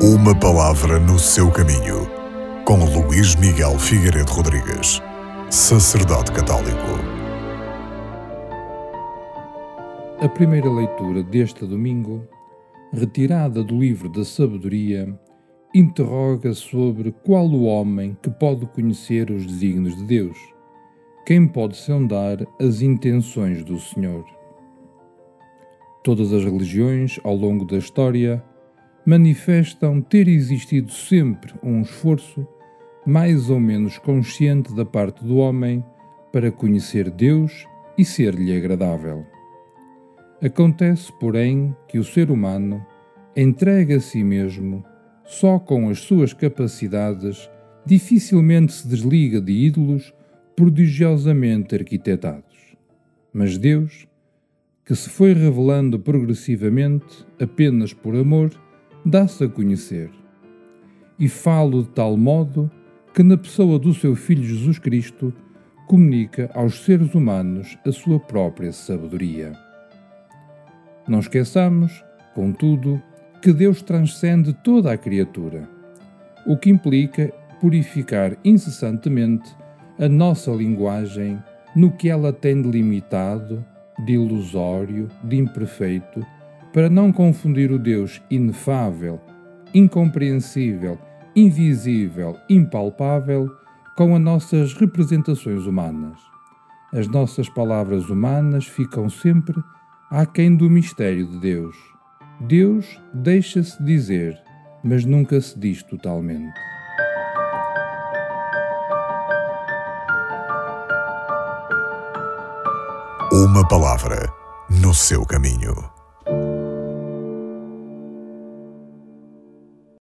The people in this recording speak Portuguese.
Uma palavra no seu caminho, com Luís Miguel Figueiredo Rodrigues, sacerdote católico. A primeira leitura deste domingo, retirada do livro da Sabedoria, interroga sobre qual o homem que pode conhecer os desígnios de Deus, quem pode sondar as intenções do Senhor. Todas as religiões, ao longo da história, manifestam ter existido sempre um esforço, mais ou menos consciente da parte do homem, para conhecer Deus e ser-lhe agradável. Acontece, porém, que o ser humano entrega a si mesmo só com as suas capacidades, dificilmente se desliga de ídolos prodigiosamente arquitetados. Mas Deus, que se foi revelando progressivamente apenas por amor, dá-se a conhecer. E falo de tal modo que, na pessoa do seu Filho Jesus Cristo, comunica aos seres humanos a sua própria sabedoria. Não esqueçamos, contudo, que Deus transcende toda a criatura, o que implica purificar incessantemente a nossa linguagem no que ela tem de limitado de ilusório, de imperfeito, para não confundir o Deus inefável, incompreensível, invisível, impalpável com as nossas representações humanas. As nossas palavras humanas ficam sempre aquém do mistério de Deus. Deus deixa-se dizer, mas nunca se diz totalmente. Uma palavra no seu caminho.